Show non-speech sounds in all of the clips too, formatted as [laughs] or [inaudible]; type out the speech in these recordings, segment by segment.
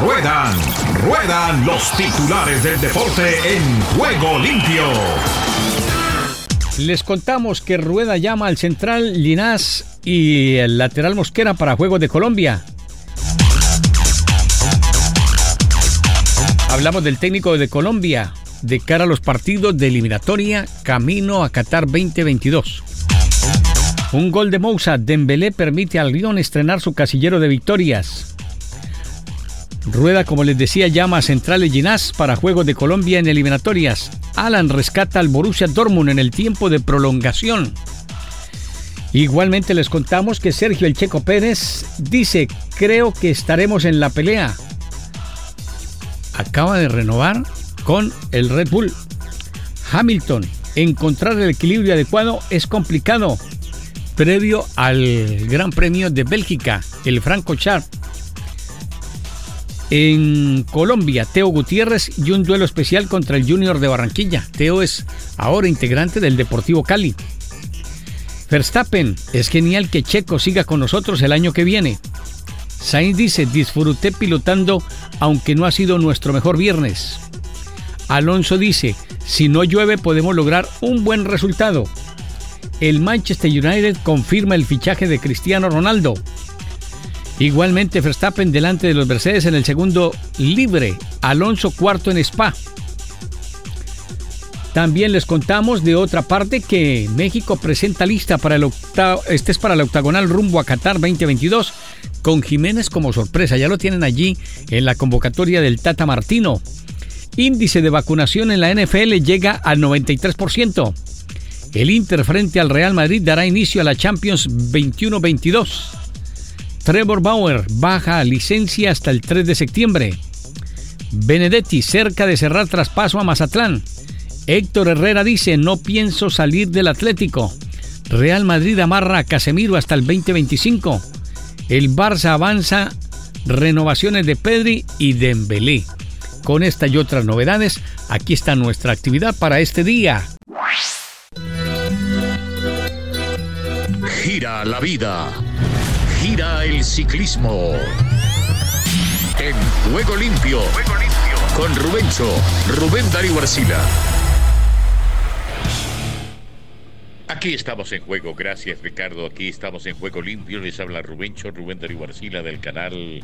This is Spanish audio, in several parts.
Ruedan, ruedan los titulares del deporte en juego limpio. Les contamos que Rueda llama al central Linás y el lateral Mosquera para Juegos de Colombia. Hablamos del técnico de Colombia de cara a los partidos de eliminatoria camino a Qatar 2022. Un gol de Moussa Dembélé permite al Lyon estrenar su casillero de victorias. Rueda, como les decía, llama a Central Ginás para Juegos de Colombia en eliminatorias. Alan rescata al Borussia Dortmund en el tiempo de prolongación. Igualmente les contamos que Sergio El Checo Pérez dice, creo que estaremos en la pelea. Acaba de renovar con el Red Bull. Hamilton, encontrar el equilibrio adecuado es complicado. Previo al Gran Premio de Bélgica, el Franco Char. En Colombia, Teo Gutiérrez y un duelo especial contra el Junior de Barranquilla. Teo es ahora integrante del Deportivo Cali. Verstappen, es genial que Checo siga con nosotros el año que viene. Sainz dice, disfruté pilotando aunque no ha sido nuestro mejor viernes. Alonso dice, si no llueve podemos lograr un buen resultado. El Manchester United confirma el fichaje de Cristiano Ronaldo. Igualmente Verstappen delante de los Mercedes en el segundo libre, Alonso cuarto en Spa. También les contamos de otra parte que México presenta lista para el octavo, este es para el octagonal rumbo a Qatar 2022 con Jiménez como sorpresa. Ya lo tienen allí en la convocatoria del Tata Martino. Índice de vacunación en la NFL llega al 93%. El Inter frente al Real Madrid dará inicio a la Champions 21-22. Trevor Bauer baja licencia hasta el 3 de septiembre. Benedetti cerca de cerrar traspaso a Mazatlán. Héctor Herrera dice, no pienso salir del Atlético. Real Madrid amarra a Casemiro hasta el 2025. El Barça avanza renovaciones de Pedri y Dembélé. Con esta y otras novedades, aquí está nuestra actividad para este día. Gira la vida. Gira el ciclismo. En Juego Limpio. Con Rubencho, Rubén Darío Arcila. Aquí estamos en juego, gracias Ricardo. Aquí estamos en juego limpio. Les habla Rubencho, Rubén Darío Arcila del canal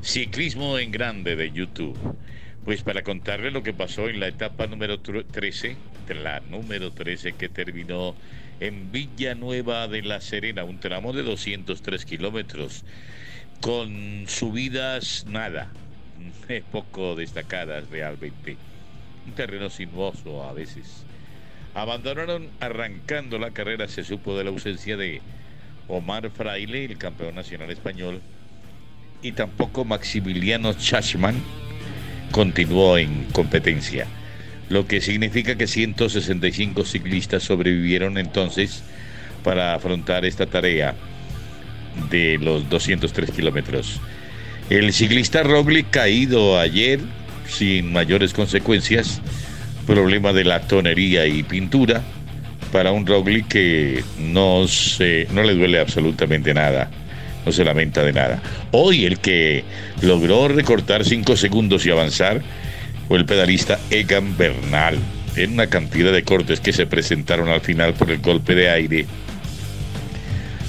Ciclismo en Grande de YouTube. Pues para contarle lo que pasó en la etapa número 13, la número 13 que terminó en Villanueva de la Serena, un tramo de 203 kilómetros, con subidas nada, [laughs] poco destacadas realmente. Un terreno sinuoso a veces. Abandonaron arrancando la carrera, se supo de la ausencia de Omar Fraile, el campeón nacional español, y tampoco Maximiliano Chachman continuó en competencia, lo que significa que 165 ciclistas sobrevivieron entonces para afrontar esta tarea de los 203 kilómetros. El ciclista Roglic caído ayer sin mayores consecuencias, problema de la tonería y pintura, para un Roglic que no, se, no le duele absolutamente nada no se lamenta de nada. Hoy el que logró recortar cinco segundos y avanzar fue el pedalista Egan Bernal. En una cantidad de cortes que se presentaron al final por el golpe de aire,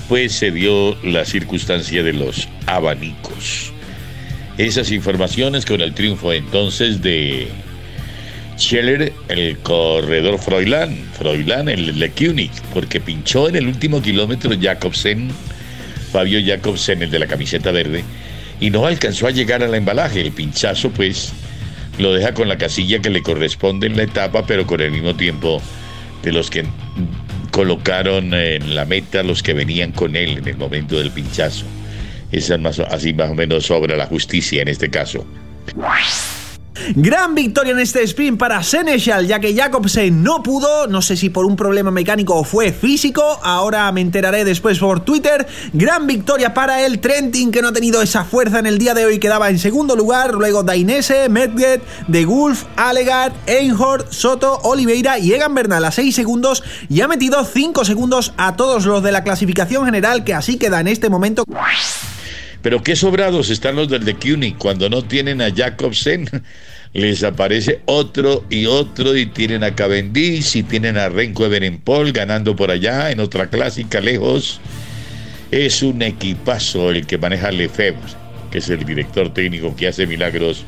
pues se dio la circunstancia de los abanicos. Esas informaciones con el triunfo entonces de Scheller, el corredor Froilán, Froilán, el Lecunic, porque pinchó en el último kilómetro Jacobsen Fabio Jacobsen, el de la camiseta verde, y no alcanzó a llegar al embalaje. El pinchazo, pues, lo deja con la casilla que le corresponde en la etapa, pero con el mismo tiempo de los que colocaron en la meta los que venían con él en el momento del pinchazo. Esa es más, así más o menos sobra la justicia en este caso. Gran victoria en este sprint para Senechal, ya que Jacobsen no pudo, no sé si por un problema mecánico o fue físico, ahora me enteraré después por Twitter. Gran victoria para el Trentin, que no ha tenido esa fuerza en el día de hoy, quedaba en segundo lugar, luego Dainese, Medved, De Gulf, Alegard, Einhorn, Soto, Oliveira y Egan Bernal a 6 segundos. Y ha metido 5 segundos a todos los de la clasificación general, que así queda en este momento. Pero qué sobrados están los del de CUNY cuando no tienen a Jacobsen. [laughs] Les aparece otro y otro y tienen a Cavendish y tienen a Renko Eberenpol ganando por allá en otra clásica lejos. Es un equipazo el que maneja Lefebvre, que es el director técnico que hace milagros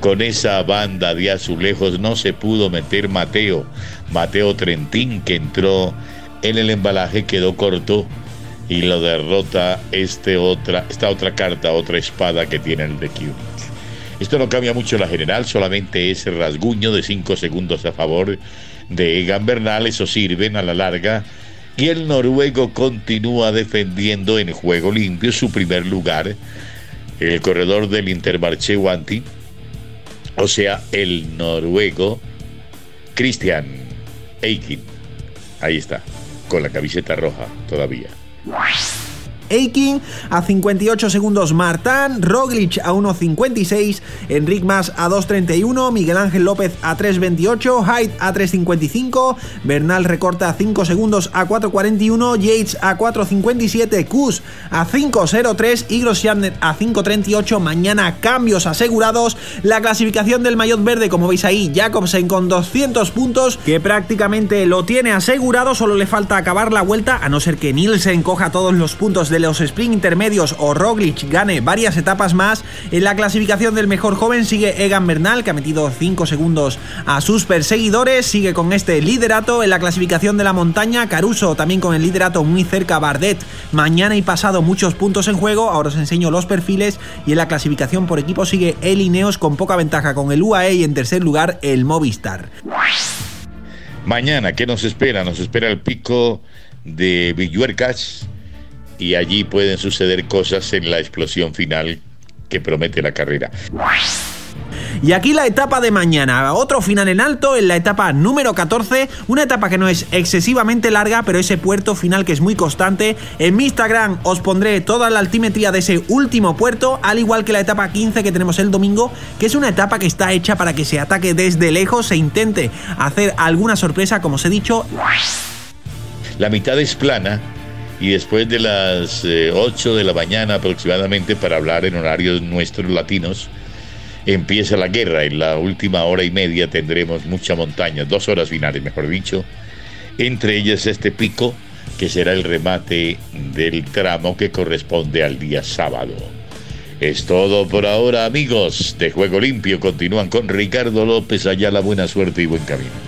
con esa banda de azulejos. No se pudo meter Mateo. Mateo Trentín que entró en el embalaje quedó corto y lo derrota este otra, esta otra carta, otra espada que tiene el de Q. Esto no cambia mucho la general, solamente ese rasguño de 5 segundos a favor de Egan Bernal, eso sirven a la larga. Y el noruego continúa defendiendo en juego limpio su primer lugar. El corredor del Intermarché Wanti, o sea, el noruego Christian Eikin. Ahí está, con la camiseta roja todavía. Wow. Eiking a 58 segundos Martán, Roglic a 1.56, Enric Mas a 2.31, Miguel Ángel López a 3.28, Hyde a 3.55, Bernal recorta a 5 segundos a 4.41, Yates a 4.57, Kus a 5.03 y Grosjean a 5.38. Mañana cambios asegurados. La clasificación del maillot verde, como veis ahí, Jacobsen con 200 puntos, que prácticamente lo tiene asegurado, solo le falta acabar la vuelta, a no ser que Nielsen coja todos los puntos de los sprint intermedios o Roglic gane varias etapas más, en la clasificación del mejor joven sigue Egan Bernal, que ha metido 5 segundos a sus perseguidores, sigue con este liderato. En la clasificación de la montaña, Caruso también con el liderato muy cerca, Bardet. Mañana y pasado muchos puntos en juego, ahora os enseño los perfiles. Y en la clasificación por equipo sigue el Ineos con poca ventaja con el UAE y en tercer lugar el Movistar. Mañana, ¿qué nos espera? Nos espera el pico de Villuercas y allí pueden suceder cosas en la explosión final que promete la carrera. Y aquí la etapa de mañana, otro final en alto en la etapa número 14, una etapa que no es excesivamente larga, pero ese puerto final que es muy constante. En mi Instagram os pondré toda la altimetría de ese último puerto, al igual que la etapa 15 que tenemos el domingo, que es una etapa que está hecha para que se ataque desde lejos, se intente hacer alguna sorpresa, como os he dicho. La mitad es plana y después de las 8 eh, de la mañana aproximadamente para hablar en horarios nuestros latinos, empieza la guerra. En la última hora y media tendremos mucha montaña, dos horas finales, mejor dicho. Entre ellas este pico, que será el remate del tramo que corresponde al día sábado. Es todo por ahora, amigos de Juego Limpio. Continúan con Ricardo López. Allá la buena suerte y buen camino.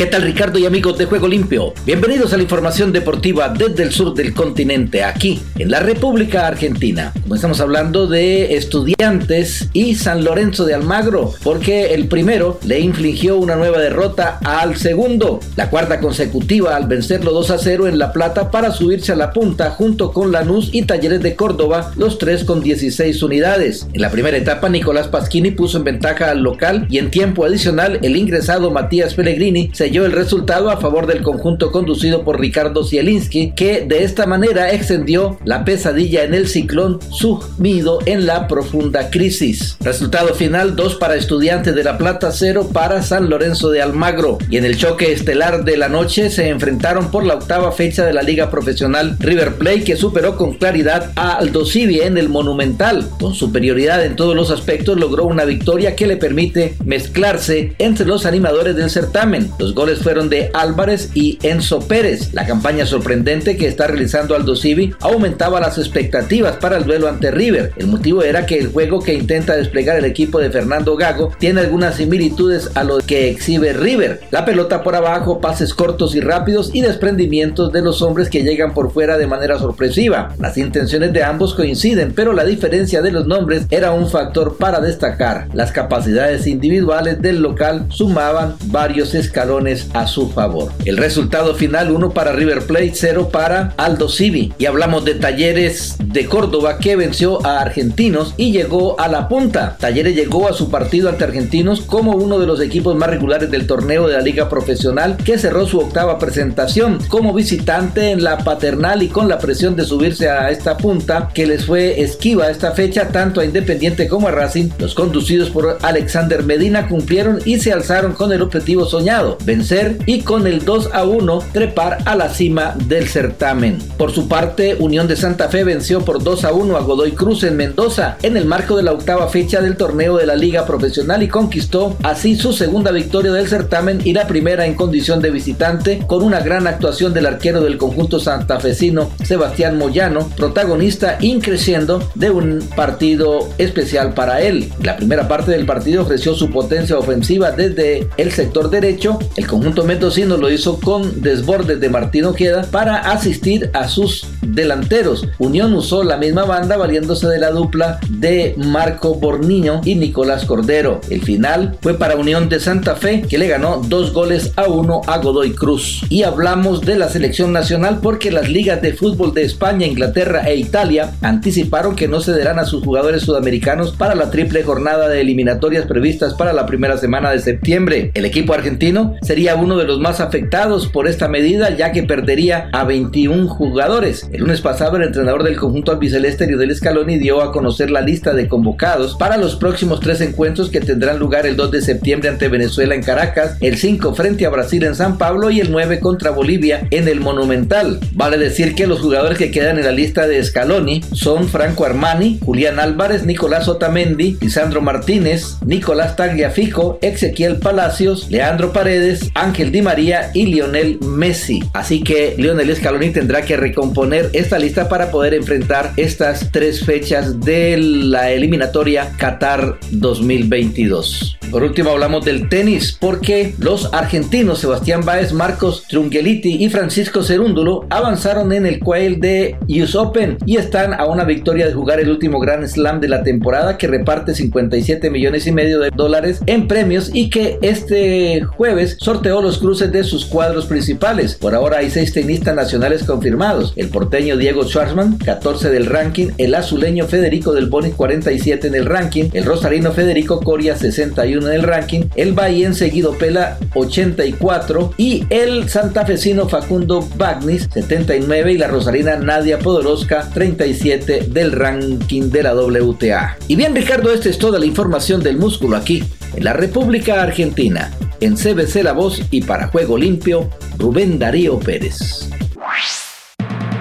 ¿Qué tal Ricardo y amigos de Juego Limpio? Bienvenidos a la información deportiva desde el sur del continente, aquí en la República Argentina. Como estamos hablando de estudiantes y San Lorenzo de Almagro, porque el primero le infligió una nueva derrota al segundo, la cuarta consecutiva al vencerlo 2 a 0 en La Plata para subirse a la punta junto con Lanús y Talleres de Córdoba, los tres con 16 unidades. En la primera etapa Nicolás Pasquini puso en ventaja al local y en tiempo adicional el ingresado Matías Pellegrini se el resultado a favor del conjunto conducido por Ricardo Zielinski, que de esta manera extendió la pesadilla en el ciclón sumido en la profunda crisis. Resultado final 2 para Estudiantes de La Plata, 0 para San Lorenzo de Almagro. Y en el choque estelar de la noche se enfrentaron por la octava fecha de la Liga Profesional River Plate, que superó con claridad a Aldo Civi en el Monumental. Con superioridad en todos los aspectos logró una victoria que le permite mezclarse entre los animadores del certamen. Los goles fueron de Álvarez y Enzo Pérez. La campaña sorprendente que está realizando Aldo Civi aumentaba las expectativas para el duelo ante River. El motivo era que el juego que intenta desplegar el equipo de Fernando Gago tiene algunas similitudes a lo que exhibe River. La pelota por abajo, pases cortos y rápidos y desprendimientos de los hombres que llegan por fuera de manera sorpresiva. Las intenciones de ambos coinciden, pero la diferencia de los nombres era un factor para destacar. Las capacidades individuales del local sumaban varios escalones a su favor. El resultado final 1 para River Plate, 0 para Aldo Civi. Y hablamos de Talleres de Córdoba que venció a Argentinos y llegó a la punta. Talleres llegó a su partido ante Argentinos como uno de los equipos más regulares del torneo de la Liga Profesional que cerró su octava presentación como visitante en la paternal y con la presión de subirse a esta punta que les fue esquiva esta fecha tanto a Independiente como a Racing. Los conducidos por Alexander Medina cumplieron y se alzaron con el objetivo soñado, vencer y con el 2 a 1 trepar a la cima del certamen. Por su parte, Unión de Santa Fe venció por 2 a 1 a Godoy Cruz en Mendoza en el marco de la octava fecha del torneo de la Liga Profesional y conquistó así su segunda victoria del certamen y la primera en condición de visitante con una gran actuación del arquero del conjunto santafesino Sebastián Moyano, protagonista increciendo de un partido especial para él. La primera parte del partido ofreció su potencia ofensiva desde el sector derecho. El conjunto mendocino lo hizo con desbordes de Martín Ojeda para asistir a sus delanteros. Unión usó la misma banda valiéndose de la dupla de Marco Borniño y Nicolás Cordero. El final fue para Unión de Santa Fe que le ganó dos goles a uno a Godoy Cruz. Y hablamos de la selección nacional porque las ligas de fútbol de España, Inglaterra e Italia anticiparon que no cederán a sus jugadores sudamericanos para la triple jornada de eliminatorias previstas para la primera semana de septiembre. El equipo argentino sería uno de los más afectados por esta medida ya que perdería a 21 jugadores. El lunes pasado el entrenador del conjunto albiceleste Lionel Scaloni dio a conocer la lista de convocados para los próximos tres encuentros que tendrán lugar el 2 de septiembre ante Venezuela en Caracas, el 5 frente a Brasil en San Pablo y el 9 contra Bolivia en el Monumental. Vale decir que los jugadores que quedan en la lista de Scaloni son Franco Armani, Julián Álvarez, Nicolás Otamendi, Lisandro Martínez, Nicolás Tagliafico, Ezequiel Palacios, Leandro Paredes, Ángel Di María y Lionel Messi. Así que Lionel Scaloni tendrá que recomponer esta lista para poder enfrentar estas tres fechas de la eliminatoria Qatar 2022. Por último hablamos del tenis porque los argentinos Sebastián Báez, Marcos Trungeliti y Francisco Cerúndulo avanzaron en el quail de US Open y están a una victoria de jugar el último Grand Slam de la temporada que reparte 57 millones y medio de dólares en premios y que este jueves sorteó los cruces de sus cuadros principales. Por ahora hay seis tenistas nacionales confirmados. El porteño Diego Schwarzman, 14 del ranking, el azuleño Federico del Boni, 47 en el ranking, el rosarino Federico Coria, 61 en el ranking, el Bahía seguido Pela, 84 y el santafesino Facundo Bagnis, 79 y la rosarina Nadia Podoroska, 37 del ranking de la WTA. Y bien Ricardo, esta es toda la información del músculo aquí, en la República Argentina. En CBC La Voz y para Juego Limpio, Rubén Darío Pérez.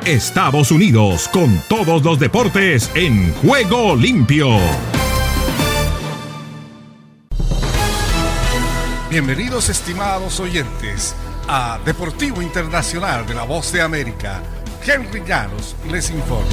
Estados Unidos con todos los deportes en Juego Limpio. Bienvenidos estimados oyentes a Deportivo Internacional de la Voz de América. Henry Llanos les informa.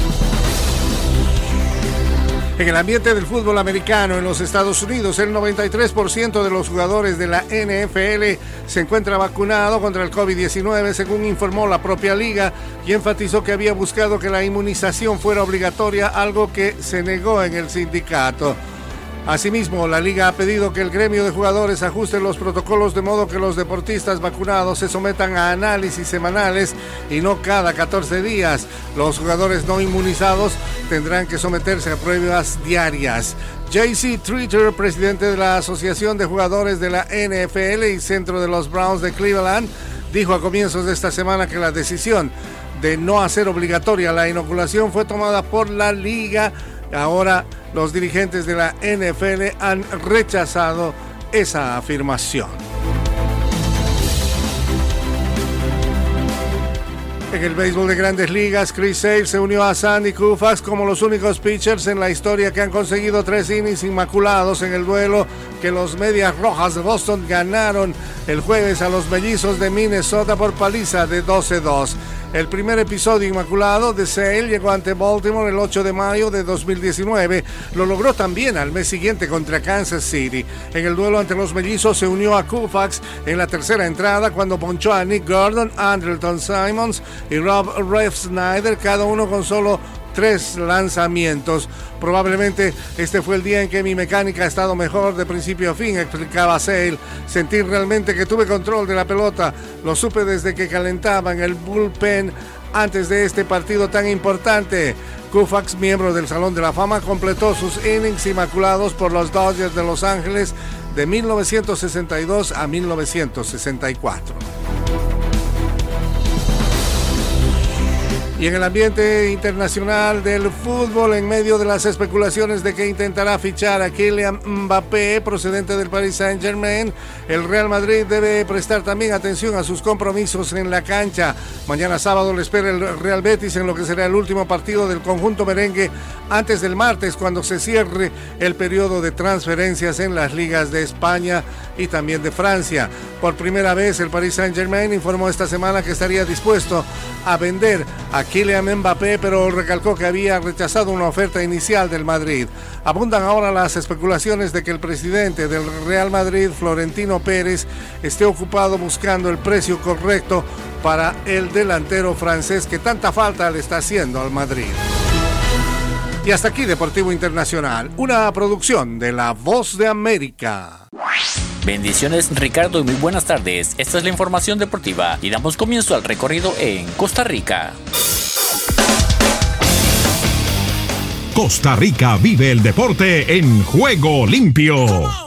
En el ambiente del fútbol americano en los Estados Unidos, el 93% de los jugadores de la NFL se encuentra vacunado contra el COVID-19, según informó la propia liga, y enfatizó que había buscado que la inmunización fuera obligatoria, algo que se negó en el sindicato. Asimismo, la liga ha pedido que el gremio de jugadores ajuste los protocolos de modo que los deportistas vacunados se sometan a análisis semanales y no cada 14 días. Los jugadores no inmunizados tendrán que someterse a pruebas diarias. JC Treater, presidente de la Asociación de Jugadores de la NFL y centro de los Browns de Cleveland, dijo a comienzos de esta semana que la decisión de no hacer obligatoria la inoculación fue tomada por la liga. Ahora los dirigentes de la NFL han rechazado esa afirmación. En el béisbol de grandes ligas, Chris Sale se unió a Sandy Koufax como los únicos pitchers en la historia que han conseguido tres innings inmaculados en el duelo que los Medias Rojas de Boston ganaron el jueves a los Mellizos de Minnesota por paliza de 12-2. El primer episodio inmaculado de Sale llegó ante Baltimore el 8 de mayo de 2019. Lo logró también al mes siguiente contra Kansas City. En el duelo ante los mellizos se unió a Koufax en la tercera entrada cuando ponchó a Nick Gordon, Andrelton Simons y Rob Reff Snyder, cada uno con solo tres lanzamientos. Probablemente este fue el día en que mi mecánica ha estado mejor de principio a fin, explicaba Sale. Sentir realmente que tuve control de la pelota, lo supe desde que calentaba en el bullpen antes de este partido tan importante. Koufax, miembro del Salón de la Fama, completó sus innings inmaculados por los Dodgers de Los Ángeles de 1962 a 1964. Y en el ambiente internacional del fútbol, en medio de las especulaciones de que intentará fichar a Kylian Mbappé, procedente del Paris Saint-Germain, el Real Madrid debe prestar también atención a sus compromisos en la cancha. Mañana sábado le espera el Real Betis en lo que será el último partido del conjunto merengue antes del martes, cuando se cierre el periodo de transferencias en las ligas de España y también de Francia. Por primera vez, el Paris Saint-Germain informó esta semana que estaría dispuesto a vender a Kylian Mbappé, pero recalcó que había rechazado una oferta inicial del Madrid. Abundan ahora las especulaciones de que el presidente del Real Madrid, Florentino Pérez, esté ocupado buscando el precio correcto para el delantero francés que tanta falta le está haciendo al Madrid. Y hasta aquí Deportivo Internacional, una producción de La Voz de América. Bendiciones Ricardo y muy buenas tardes. Esta es la información deportiva y damos comienzo al recorrido en Costa Rica. Costa Rica vive el deporte en juego limpio.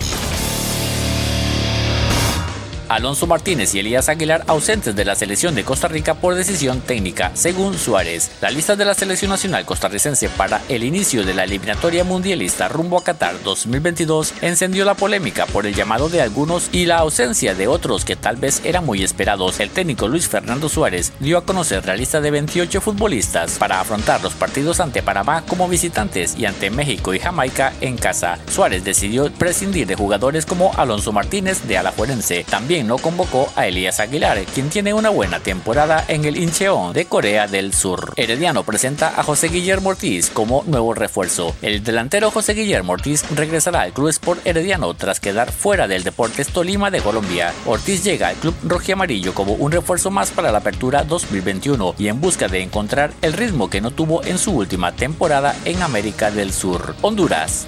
Alonso Martínez y Elías Aguilar ausentes de la selección de Costa Rica por decisión técnica, según Suárez. La lista de la selección nacional costarricense para el inicio de la eliminatoria mundialista rumbo a Qatar 2022 encendió la polémica por el llamado de algunos y la ausencia de otros que tal vez eran muy esperados. El técnico Luis Fernando Suárez dio a conocer la lista de 28 futbolistas para afrontar los partidos ante Panamá como visitantes y ante México y Jamaica en casa. Suárez decidió prescindir de jugadores como Alonso Martínez de Alajuelense. También no convocó a Elías Aguilar, quien tiene una buena temporada en el Incheon de Corea del Sur. Herediano presenta a José Guillermo Ortiz como nuevo refuerzo. El delantero José Guillermo Ortiz regresará al Club Sport Herediano tras quedar fuera del Deportes Tolima de Colombia. Ortiz llega al Club Amarillo como un refuerzo más para la apertura 2021 y en busca de encontrar el ritmo que no tuvo en su última temporada en América del Sur. Honduras.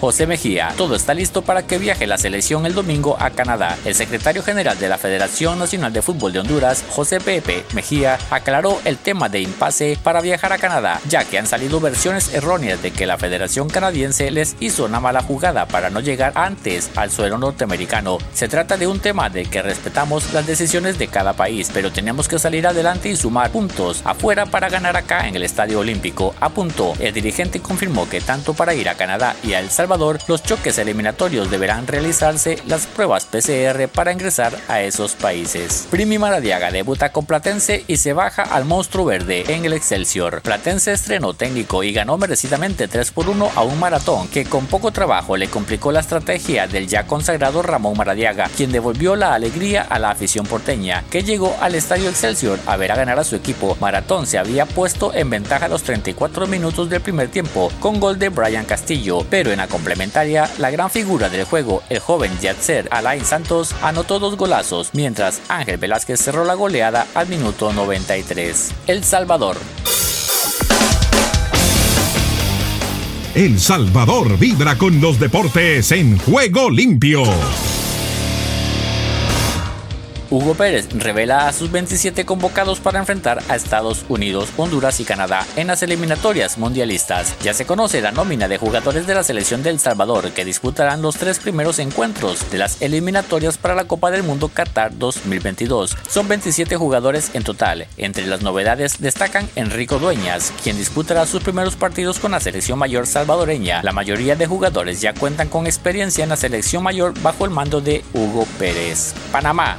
José Mejía. Todo está listo para que viaje la selección el domingo a Canadá. El secretario general de la Federación Nacional de Fútbol de Honduras, José Pepe Mejía, aclaró el tema de impasse para viajar a Canadá, ya que han salido versiones erróneas de que la Federación Canadiense les hizo una mala jugada para no llegar antes al suelo norteamericano. Se trata de un tema de que respetamos las decisiones de cada país, pero tenemos que salir adelante y sumar puntos afuera para ganar acá en el Estadio Olímpico, apuntó. El dirigente confirmó que tanto para ir a Canadá y a El Salvador los choques eliminatorios deberán realizarse las pruebas PCR para ingresar a esos países. Primi Maradiaga debuta con Platense y se baja al monstruo verde en el Excelsior. Platense estrenó técnico y ganó merecidamente 3 por 1 a un maratón que con poco trabajo le complicó la estrategia del ya consagrado Ramón Maradiaga, quien devolvió la alegría a la afición porteña, que llegó al estadio Excelsior a ver a ganar a su equipo. Maratón se había puesto en ventaja a los 34 minutos del primer tiempo con gol de Brian Castillo, pero en la complementaria, la gran figura del juego, el joven Yatser Alain Santos, anotó dos golazos, mientras Ángel Velázquez cerró la goleada al minuto 93. El Salvador. El Salvador vibra con los deportes en juego limpio. Hugo Pérez revela a sus 27 convocados para enfrentar a Estados Unidos, Honduras y Canadá en las eliminatorias mundialistas. Ya se conoce la nómina de jugadores de la selección de El Salvador que disputarán los tres primeros encuentros de las eliminatorias para la Copa del Mundo Qatar 2022. Son 27 jugadores en total. Entre las novedades destacan Enrico Dueñas, quien disputará sus primeros partidos con la selección mayor salvadoreña. La mayoría de jugadores ya cuentan con experiencia en la selección mayor bajo el mando de Hugo Pérez. Panamá.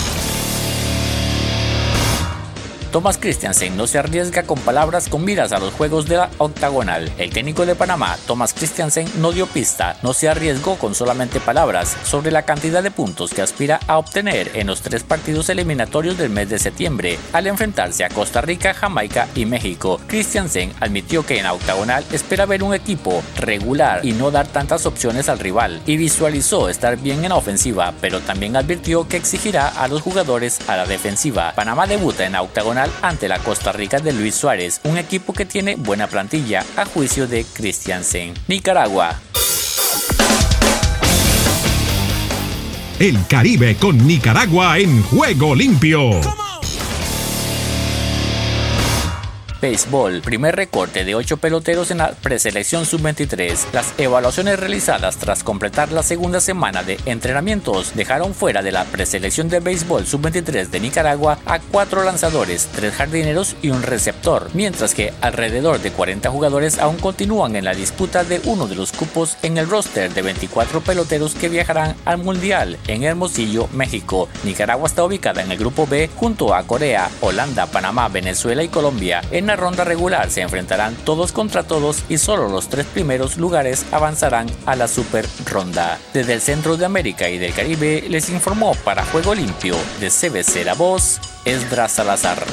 Thomas Christiansen no se arriesga con palabras con miras a los juegos de la octagonal. El técnico de Panamá, Thomas Christiansen, no dio pista, no se arriesgó con solamente palabras sobre la cantidad de puntos que aspira a obtener en los tres partidos eliminatorios del mes de septiembre al enfrentarse a Costa Rica, Jamaica y México. Christiansen admitió que en octagonal espera ver un equipo regular y no dar tantas opciones al rival y visualizó estar bien en la ofensiva, pero también advirtió que exigirá a los jugadores a la defensiva. Panamá debuta en octagonal ante la Costa Rica de Luis Suárez, un equipo que tiene buena plantilla a juicio de Christiansen. Nicaragua. El Caribe con Nicaragua en juego limpio. Béisbol, primer recorte de 8 peloteros en la preselección sub-23. Las evaluaciones realizadas tras completar la segunda semana de entrenamientos dejaron fuera de la preselección de béisbol sub-23 de Nicaragua a 4 lanzadores, 3 jardineros y un receptor, mientras que alrededor de 40 jugadores aún continúan en la disputa de uno de los cupos en el roster de 24 peloteros que viajarán al Mundial en Hermosillo, México. Nicaragua está ubicada en el grupo B junto a Corea, Holanda, Panamá, Venezuela y Colombia. En ronda regular se enfrentarán todos contra todos y solo los tres primeros lugares avanzarán a la super ronda. Desde el centro de América y del Caribe les informó para Juego Limpio de CBC La Voz, Esdras Salazar.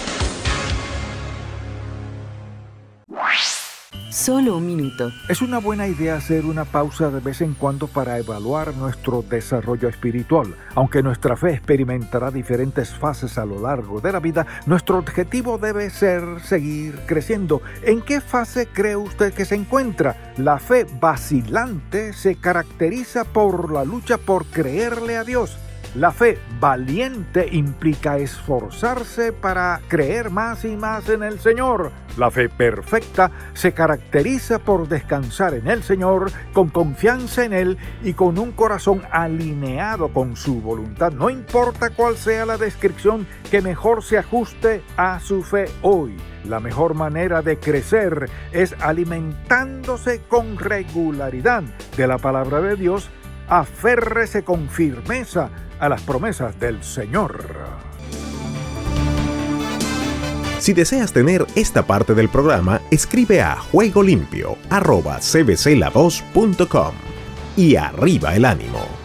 Es una buena idea hacer una pausa de vez en cuando para evaluar nuestro desarrollo espiritual. Aunque nuestra fe experimentará diferentes fases a lo largo de la vida, nuestro objetivo debe ser seguir creciendo. ¿En qué fase cree usted que se encuentra? La fe vacilante se caracteriza por la lucha por creerle a Dios la fe valiente implica esforzarse para creer más y más en el Señor. La fe perfecta se caracteriza por descansar en el Señor, con confianza en Él y con un corazón alineado con su voluntad. No importa cuál sea la descripción que mejor se ajuste a su fe hoy. La mejor manera de crecer es alimentándose con regularidad de la palabra de Dios. Aférrese con firmeza a las promesas del Señor. Si deseas tener esta parte del programa, escribe a juegolimpio.cbcla2.com y arriba el ánimo.